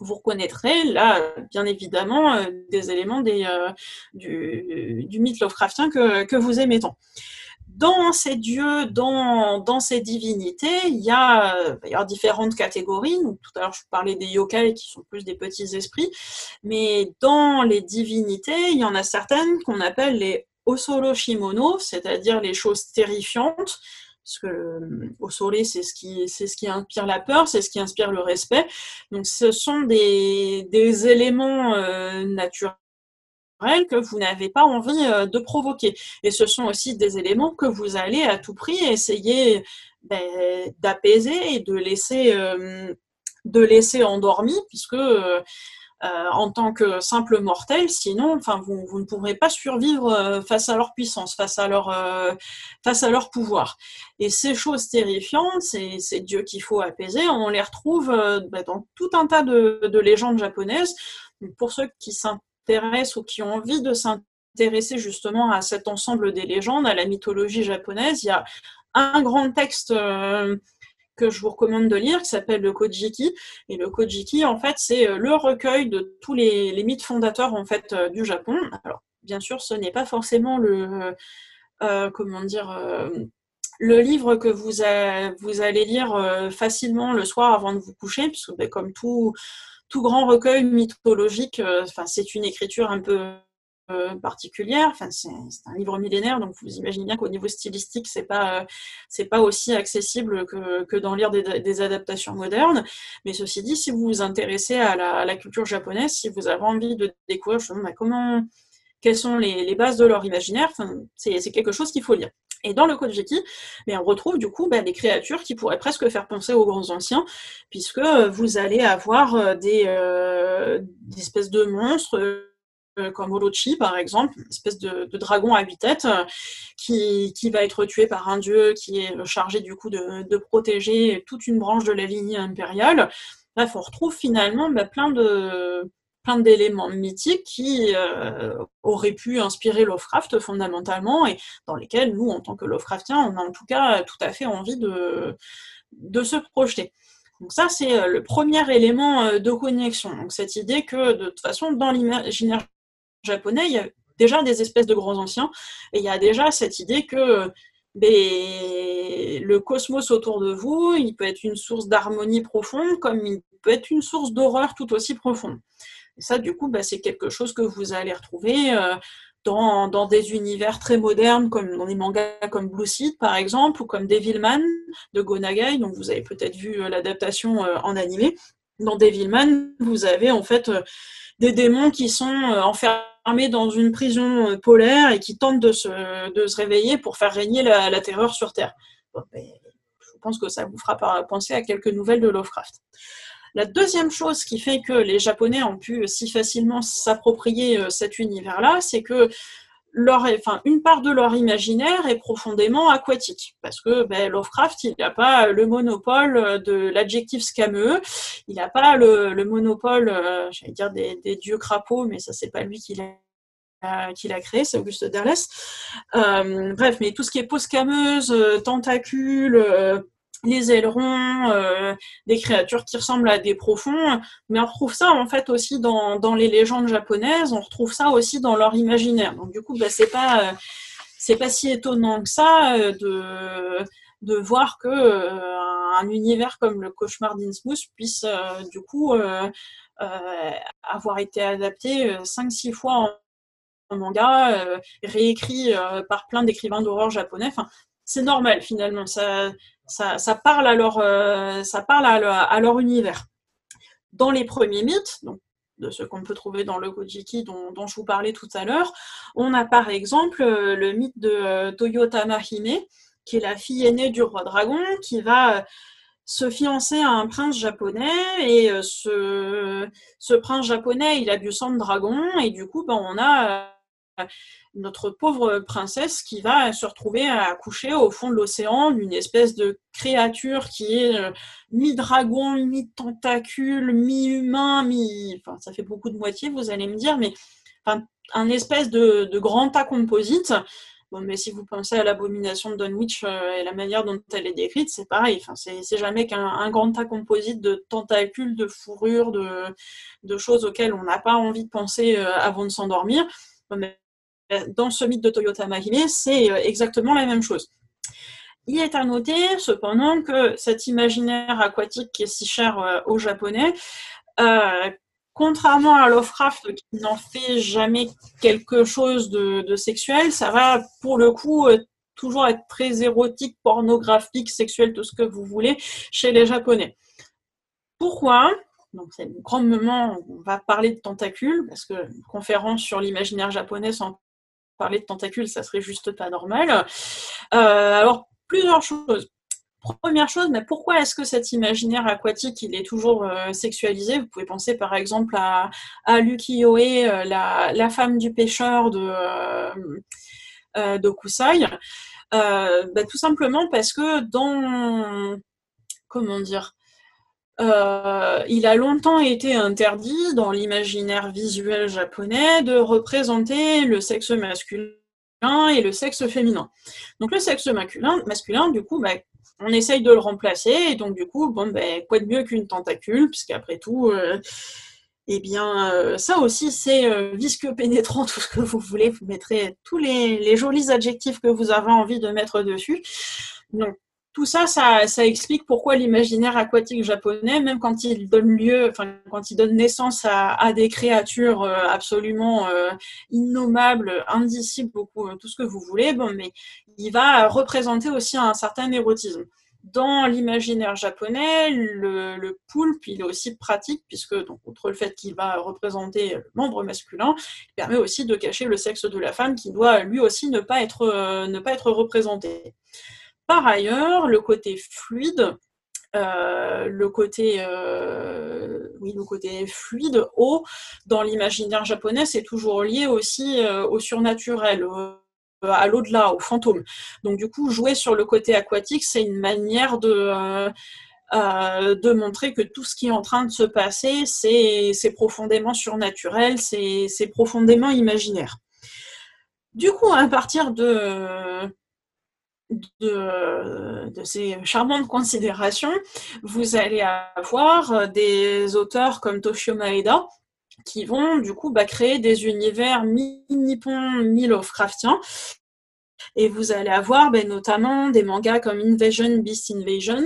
vous reconnaîtrez là, bien évidemment, des éléments du, mythe Lovecraftien que, que vous aimez dans ces dieux, dans, dans ces divinités, il y, a, il y a différentes catégories. tout à l'heure, je parlais des yokai qui sont plus des petits esprits. Mais dans les divinités, il y en a certaines qu'on appelle les Osoro Shimono, c'est-à-dire les choses terrifiantes. Parce que au c'est ce qui, c'est ce qui inspire la peur, c'est ce qui inspire le respect. Donc, ce sont des, des éléments euh, naturels que vous n'avez pas envie euh, de provoquer. Et ce sont aussi des éléments que vous allez à tout prix essayer ben, d'apaiser et de laisser, euh, de laisser endormi, puisque euh, en tant que simple mortel, sinon, enfin, vous, vous, ne pourrez pas survivre face à leur puissance, face à leur, face à leur pouvoir. Et ces choses terrifiantes, ces, ces dieux qu'il faut apaiser, on les retrouve ben, dans tout un tas de, de légendes japonaises. Pour ceux qui s'intéressent ou qui ont envie de s'intéresser justement à cet ensemble des légendes, à la mythologie japonaise, il y a un grand texte euh, que je vous recommande de lire qui s'appelle le Kojiki. Et le Kojiki, en fait, c'est euh, le recueil de tous les, mythes fondateurs en fait euh, du Japon. Alors, bien sûr, ce n'est pas forcément le comment dire le livre que vous, vous allez lire facilement le soir avant de vous coucher, puisque ben, comme tout tout grand recueil mythologique, euh, enfin, c'est une écriture un peu euh, particulière. Enfin, c'est un livre millénaire, donc vous imaginez bien qu'au niveau stylistique, c'est pas c'est pas aussi accessible que, que d'en lire des, adaptations modernes. Mais ceci dit, si vous vous intéressez à la, culture japonaise, si vous avez envie de découvrir bah, comment quelles sont les, bases de leur imaginaire, c'est quelque chose qu'il faut lire. Et dans le Kojiki, mais on retrouve du coup ben, des créatures qui pourraient presque faire penser aux grands anciens, puisque euh, vous allez avoir euh, des, euh, des espèces de monstres comme Orochi par exemple, une espèce de, dragon à huit têtes qui, va être tué par un dieu qui est chargé du coup de, de protéger toute une branche de la lignée impériale. Bref, on retrouve finalement ben, plein de plein d'éléments mythiques qui euh, auraient pu inspirer Lovecraft fondamentalement et dans lesquels nous, en tant que Lovecraftiens, on a en tout cas tout à fait envie de, de se projeter. Donc ça, c'est le premier élément de connexion. Donc cette idée que de toute façon, dans l'imaginaire japonais, il y a déjà des espèces de grands anciens, et il y a déjà cette idée que ben, le cosmos autour de vous, il peut être une source d'harmonie profonde, comme il peut être une source d'horreur tout aussi profonde. Et ça, du coup, ben, c'est quelque chose que vous allez retrouver euh, dans, des univers très modernes, comme dans des mangas comme Blue Seed, par exemple, ou comme Devilman de Gonagai, dont vous avez peut-être vu euh, l'adaptation euh, en animé. Dans Devilman, vous avez en fait des démons qui sont enfermés dans une prison polaire et qui tentent de se, réveiller pour faire régner la, la terreur sur Terre. Ben, je pense que ça vous fera penser à quelques nouvelles de Lovecraft. La deuxième chose qui fait que les Japonais ont pu si facilement s'approprier euh, cet univers-là, c'est que leur, enfin, une part de leur imaginaire est profondément aquatique. Parce que ben, Lovecraft, il n'a pas le monopole de l'adjectif scameux, il n'a pas le, monopole, euh, j'allais dire, des, dieux crapauds, mais ça, c'est pas lui qui l'a qui créé, c'est Auguste Derlès. Euh, bref, mais tout ce qui est peau scameuse, tentacules, les ailerons, euh, des créatures qui ressemblent à des profonds, mais on retrouve ça en fait aussi dans, les légendes japonaises, on retrouve ça aussi dans leur imaginaire. Donc du coup, bah, c'est pas euh, c'est pas si étonnant que ça euh, de de voir que un univers comme le cauchemar d'Innsmouth puisse du coup avoir été adapté 5-6 fois en, manga, réécrit par plein d'écrivains d'horreur japonais. C'est normal finalement. Ça, ça, parle, à leur, euh, à leur, univers. Dans les premiers mythes, de ce qu'on peut trouver dans le Kojiki dont, je vous parlais tout à l'heure, on a par exemple euh, le mythe de euh, Toyotama qui est la fille aînée du roi dragon, qui va se fiancer à un prince japonais et ce, ce prince japonais il a du sang de dragon et du coup ben, on a notre pauvre princesse qui va se retrouver à accoucher au fond de l'océan d'une espèce de créature qui est euh, mi-dragon, mi-tentacule, mi-humain, mi... Enfin, ça fait beaucoup de moitié, vous allez me dire, mais enfin, un espèce de, grand tas composite. Bon, mais si vous pensez à l'abomination de Dunwich euh, et la manière dont elle est décrite, c'est pareil. Enfin, c'est jamais qu'un grand tas composite de tentacules, de fourrures, de, de choses auxquelles on n'a pas envie de penser euh, avant de s'endormir. mais dans ce mythe de Toyota Mahime, c'est euh, exactement la même chose. Il est à noter cependant que cet imaginaire aquatique qui est si cher euh, aux Japonais, euh, contrairement à Lovecraft qui n'en fait jamais quelque chose de, sexuel, ça va pour le coup toujours être très érotique, pornographique, sexuel, tout ce que vous voulez chez les Japonais. Pourquoi? Donc c'est le grand moment où on va parler de tentacules, parce que une conférence sur l'imaginaire japonais sans parler de tentacules, ça serait juste pas normal. Euh, alors, plusieurs choses. Première chose, mais pourquoi est-ce que cet imaginaire aquatique il est toujours euh, sexualisé? Vous pouvez penser par exemple à, à Lukiyoe, euh, la, femme du pêcheur de, de Kusai. Bah, tout simplement parce que dans comment dire euh, il a longtemps été interdit dans l'imaginaire visuel japonais de représenter le sexe masculin et le sexe féminin. Donc le sexe masculin, du coup, bah, on essaye de le remplacer, et donc du coup, bon, ben, quoi de mieux qu'une tentacule, puisqu'après tout, euh, eh bien, euh, ça aussi, c'est visqueux, pénétrant, <laughs> tout ce que vous voulez. Vous mettrez tous les, les, jolis adjectifs que vous avez envie de mettre dessus. Donc, tout ça, ça, explique pourquoi l'imaginaire aquatique japonais, même quand il donne lieu, enfin quand il donne naissance à, des créatures euh, absolument euh, innommables, indicibles, beaucoup, euh, tout ce que vous voulez, bon, mais il va représenter aussi un certain érotisme. Dans l'imaginaire japonais, le, poulpe, il est aussi pratique, puisque, donc, outre le fait qu'il va représenter le membre masculin, il permet aussi de cacher le sexe de la femme, qui doit lui aussi ne pas être, ne pas être représenté. Par ailleurs, le côté fluide, euh, le côté euh, oui le côté fluide haut dans l'imaginaire japonais c'est toujours lié aussi euh, au surnaturel à l'au-delà au fantôme. Donc du coup jouer sur le côté aquatique c'est une manière de de montrer que tout ce qui est en train de se passer c'est profondément surnaturel c'est profondément imaginaire. Du coup à partir de de, ces charmantes considérations, vous allez avoir des auteurs comme Toshio Maeda qui vont du coup bah, créer des univers mi-nippon, mi-Lovecraftiens. Et vous allez avoir ben, notamment des mangas comme Invasion, Beast Invasion,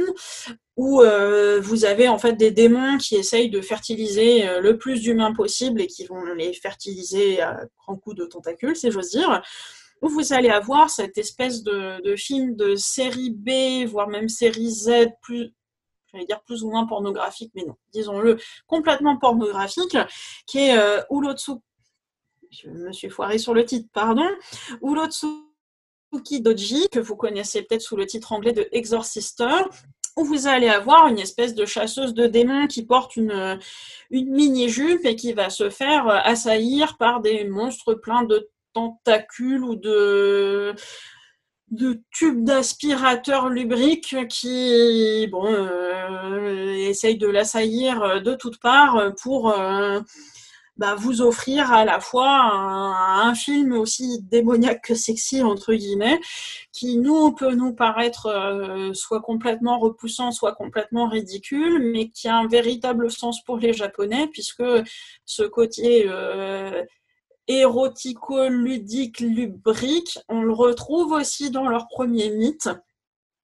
où euh, vous avez en fait des démons qui essayent de fertiliser euh, le plus d'humains possible et qui vont les fertiliser à grands coups de tentacules, si j'ose dire. Où vous allez avoir cette espèce de, film de série B, voire même série Z, plus, j'allais dire plus ou moins pornographique, mais non, disons-le, complètement pornographique, qui est euh, Ulotsu. Je me suis sur le titre, pardon. Ulotsuki Doji, que vous connaissez peut-être sous le titre anglais de Exorcister, où vous allez avoir une espèce de chasseuse de démons qui porte une, une mini-jupe et qui va se faire assaillir par des monstres pleins de tentacules ou de de tubes d'aspirateur lubrique qui bon euh, essayent de l'assaillir de toutes parts pour euh, bah, vous offrir à la fois un, film aussi démoniaque que sexy entre guillemets qui nous peut nous paraître euh, soit complètement repoussant soit complètement ridicule mais qui a un véritable sens pour les japonais puisque ce côté érotico-ludique, lubrique, on le retrouve aussi dans leur premier mythe.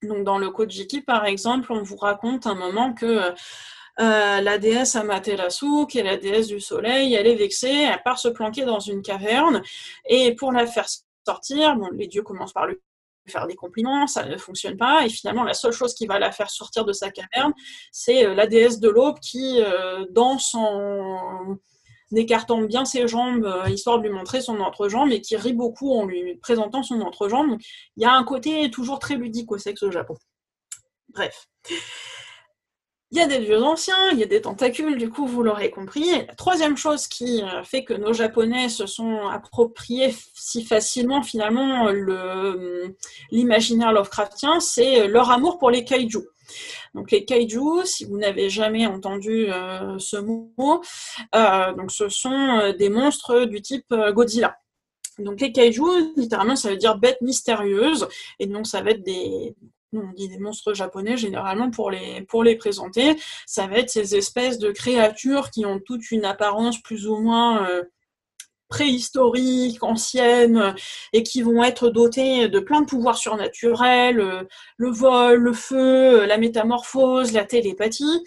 Donc dans le Kojiki, par exemple, on vous raconte un moment que euh, la déesse Amaterasu, qui est la déesse du soleil, elle est vexée, elle part se planquer dans une caverne, et pour la faire sortir, les dieux commencent par lui faire des compliments, ça ne fonctionne pas, et finalement la seule chose qui va la faire sortir de sa caverne, c'est euh, la déesse de l'aube qui, euh, dans son écartant bien ses jambes, euh, histoire de lui montrer son entrejambe, et qui rit beaucoup en lui présentant son entrejambe. il y a un côté toujours très ludique au sexe au Japon. Bref. Il y a des dieux anciens, il y a des tentacules, du coup, vous l'aurez compris. la troisième chose qui euh, fait que nos Japonais se sont appropriés si facilement, finalement, l'imaginaire Lovecraftien, c'est leur amour pour les kaiju. Donc les kaiju, si vous n'avez jamais entendu euh, ce mot, euh, donc ce sont euh, des monstres du type Godzilla. Donc les kaiju, littéralement, ça veut dire bêtes mystérieuses, et donc ça va être des, on dit des monstres japonais généralement pour les, pour les présenter. Ça va être ces espèces de créatures qui ont toute une apparence plus ou moins préhistoriques, anciennes, et qui vont être dotées de plein de pouvoirs surnaturels, euh, le vol, le feu, la métamorphose, la télépathie,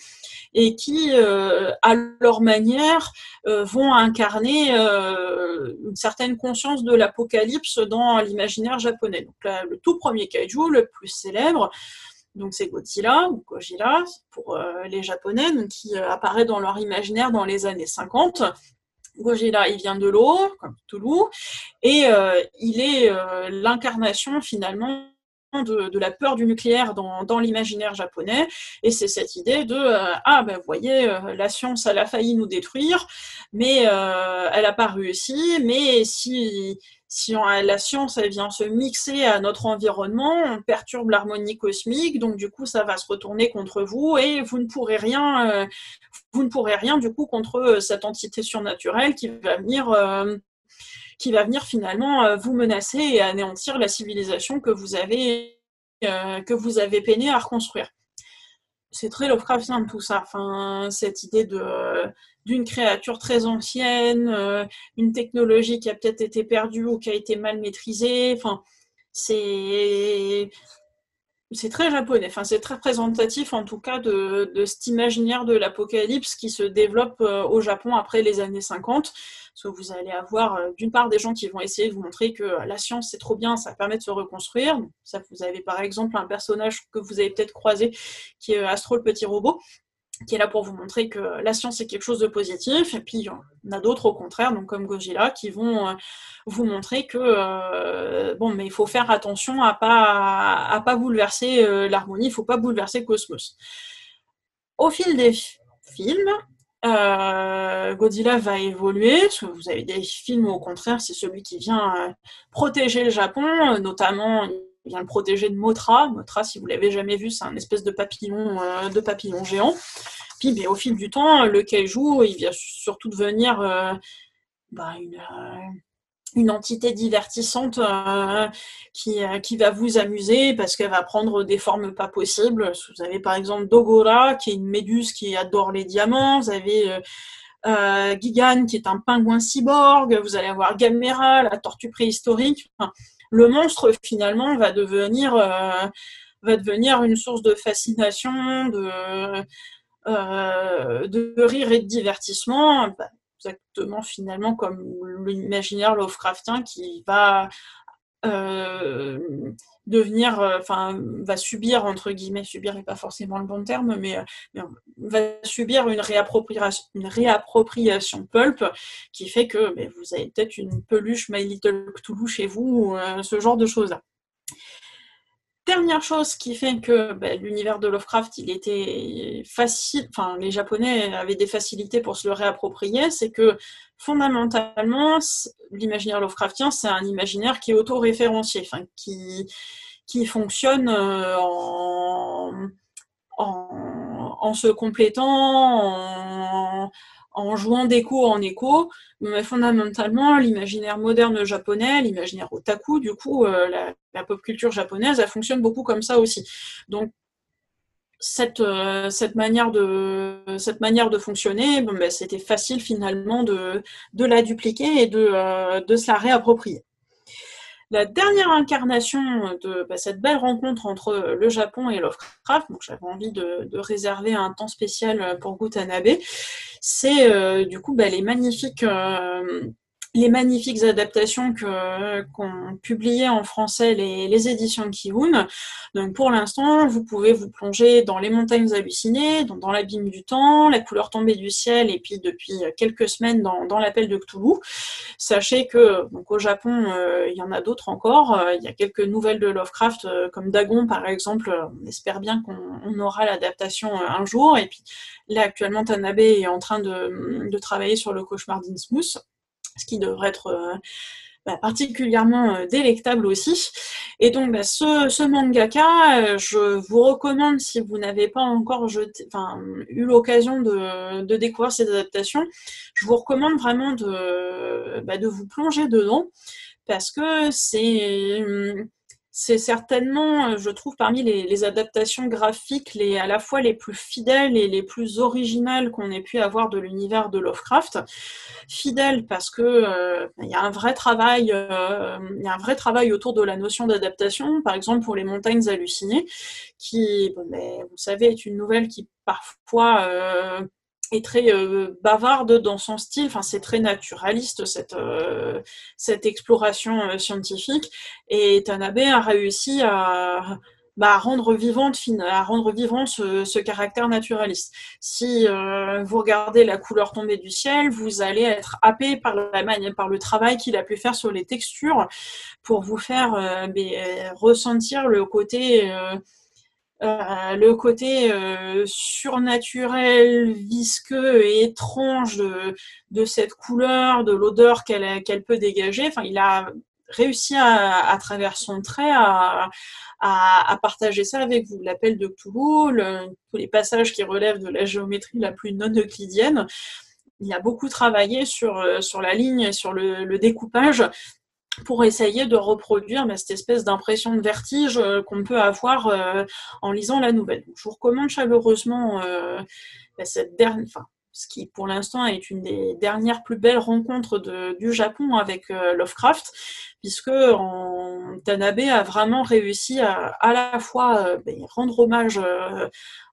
et qui, euh, à leur manière, euh, vont incarner une certaine conscience de l'apocalypse dans l'imaginaire japonais. Donc le tout premier kaiju, le plus célèbre, donc c'est Godzilla ou Gojira pour les Japonais, donc qui apparaît dans leur imaginaire dans les années 50 Gojira, il vient de l'eau, comme Toulouse, et euh, il est euh, l'incarnation finalement de, la peur du nucléaire dans, l'imaginaire japonais. Et c'est cette idée de euh, ah ben vous voyez, la science elle a failli nous détruire, mais elle n'a pas réussi. Mais si si la science elle vient se mixer à notre environnement, on perturbe l'harmonie cosmique, donc du coup ça va se retourner contre vous et vous ne pourrez rien, euh, vous ne pourrez rien du coup contre euh, cette entité surnaturelle qui va venir, euh, qui va venir finalement vous menacer et anéantir la civilisation que vous avez, que vous avez peiné à reconstruire c'est très Lovecraftien tout ça. Enfin, cette idée de d'une créature très ancienne, euh, une technologie qui a peut-être été perdue ou qui a été mal maîtrisée. Enfin, c'est c'est très japonais. Enfin, c'est très représentatif en tout cas de, de cet imaginaire de l'apocalypse qui se développe euh, au Japon après les années 50. Parce que vous allez avoir euh, d'une part des gens qui vont essayer de vous montrer que la science c'est trop bien, ça permet de se reconstruire. Ça, vous avez par exemple un personnage que vous avez peut-être croisé qui est Astro le petit robot, qui est là pour vous montrer que la science est quelque chose de positif, et puis on a d'autres au contraire, donc comme Gojira, qui vont euh, vous montrer que euh, bon, mais il faut faire attention à pas à pas bouleverser l'harmonie, il faut pas bouleverser le cosmos. Au fil des films, euh, Godzilla va évoluer, vous avez des films au contraire c'est celui qui vient euh, protéger le Japon, euh, notamment il vient le protéger de Motra. Motra, si vous l'avez jamais vu, c'est un espèce de papillon, de papillon géant. Puis mais au fil du temps, le kaiju, il vient surtout devenir bah, une, une entité divertissante euh, qui, euh, qui va vous amuser parce qu'elle va prendre des formes pas possibles. Vous avez par exemple Dogora, qui est une méduse qui adore les diamants. Vous avez euh, Gigan, qui est un pingouin cyborg. Vous allez avoir Gamera, la tortue préhistorique. Le monstre, finalement, va devenir, va devenir une source de fascination, de, de rire et de divertissement. Bah, exactement finalement comme l'imaginaire Lovecraftien qui va euh, devenir, euh, enfin, va subir, entre guillemets, subir n'est pas forcément le bon terme, mais, euh, va subir une réappropriation, une réappropriation pulp qui fait que ben, vous avez peut-être une peluche My Little Cthulhu chez vous, ce genre de choses-là. Dernière chose qui fait que ben, l'univers de Lovecraft, il était facile, enfin les Japonais avaient des facilités pour se le réapproprier, c'est que fondamentalement, l'imaginaire Lovecraftien, c'est un imaginaire qui est auto-référencié, enfin qui, qui fonctionne euh, en, en, en, se complétant, en, en jouant d'écho en écho, mais fondamentalement, l'imaginaire moderne japonais, l'imaginaire otaku, du coup, euh, la, pop culture japonaise, elle fonctionne beaucoup comme ça aussi. Donc, cette, euh, cette, manière, de, cette manière de fonctionner, ben, c'était facile finalement de, de, la dupliquer et de, euh, de se la réapproprier. La dernière incarnation de bah, cette belle rencontre entre le Japon et Lovecraft, donc j'avais envie de, réserver un temps spécial pour Gutanabe, c'est euh, du coup bah, les magnifiques euh, les magnifiques adaptations qu'ont publiées en français les, les éditions Kiun. Donc pour l'instant, vous pouvez vous plonger dans les montagnes hallucinées, dans, l'abîme du temps, la couleur tombée du ciel, et puis depuis quelques semaines dans, dans l'appel de Cthulhu. Sachez que donc au Japon, euh, il y en a d'autres encore. Euh, il y a quelques nouvelles de Lovecraft, euh, comme Dagon par exemple. On espère bien qu'on aura l'adaptation un jour. Et puis là actuellement, Tanabe est en train de, de travailler sur le cauchemar d'Innsmouth ce qui devrait être euh, bah, particulièrement euh, délectable aussi. Et donc, bah, ce, mangaka, euh, je vous recommande, si vous n'avez pas encore eu l'occasion de, découvrir ces adaptations, je vous recommande vraiment de, bah, de vous plonger dedans, parce que c'est hum, c'est certainement, euh, je trouve, parmi les, adaptations graphiques les, à la fois les plus fidèles et les plus originales qu'on ait pu avoir de l'univers de Lovecraft. Fidèle parce que euh, il y a un vrai travail, euh, il y a un vrai travail autour de la notion d'adaptation. Par exemple, pour les montagnes hallucinées, qui, ben, vous savez, est une nouvelle qui parfois est très euh, bavarde dans son style. Enfin, c'est très naturaliste cette euh, cette exploration euh, scientifique. Et Tanabe a réussi à bah, rendre vivante, à rendre vivant ce, ce caractère naturaliste. Si vous regardez la couleur tombée du ciel, vous allez être happé par la manière, par le travail qu'il a pu faire sur les textures pour vous faire ressentir le côté euh, le côté euh, surnaturel, visqueux et étrange de, cette couleur, de l'odeur qu'elle peut dégager. Enfin, il a réussi à, travers son trait à, partager ça avec vous. L'appel de Cthulhu, tous les passages qui relèvent de la géométrie la plus non euclidienne. Il a beaucoup travaillé sur, sur la ligne, sur le découpage pour essayer de reproduire cette espèce d'impression de vertige euh, qu'on peut avoir euh, en lisant la nouvelle. je vous recommande chaleureusement euh, bah, cette dernière, enfin, ce qui pour l'instant est une des dernières plus belles rencontres du Japon avec Lovecraft, puisque Tanabe a vraiment réussi à à la fois bah, rendre hommage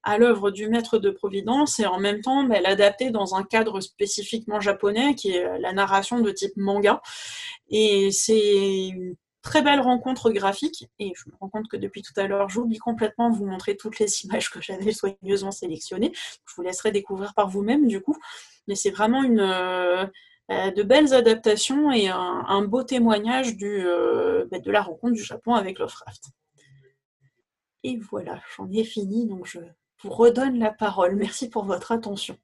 à l'œuvre du maître de Providence et en même temps l'adapter dans un cadre spécifiquement japonais qui est la narration de type manga. Et c'est très belle rencontre graphique. Et je me rends compte que depuis tout à l'heure, j'oublie complètement de vous montrer toutes les <laughs> images que j'avais soigneusement sélectionnées. Je vous laisserai découvrir par vous-même du coup. Mais c'est vraiment une, euh, de belles adaptations et un, beau témoignage du, euh, bah, de la rencontre du Japon avec Lovecraft. Et voilà, j'en ai fini, donc je vous redonne la parole. Merci pour votre attention.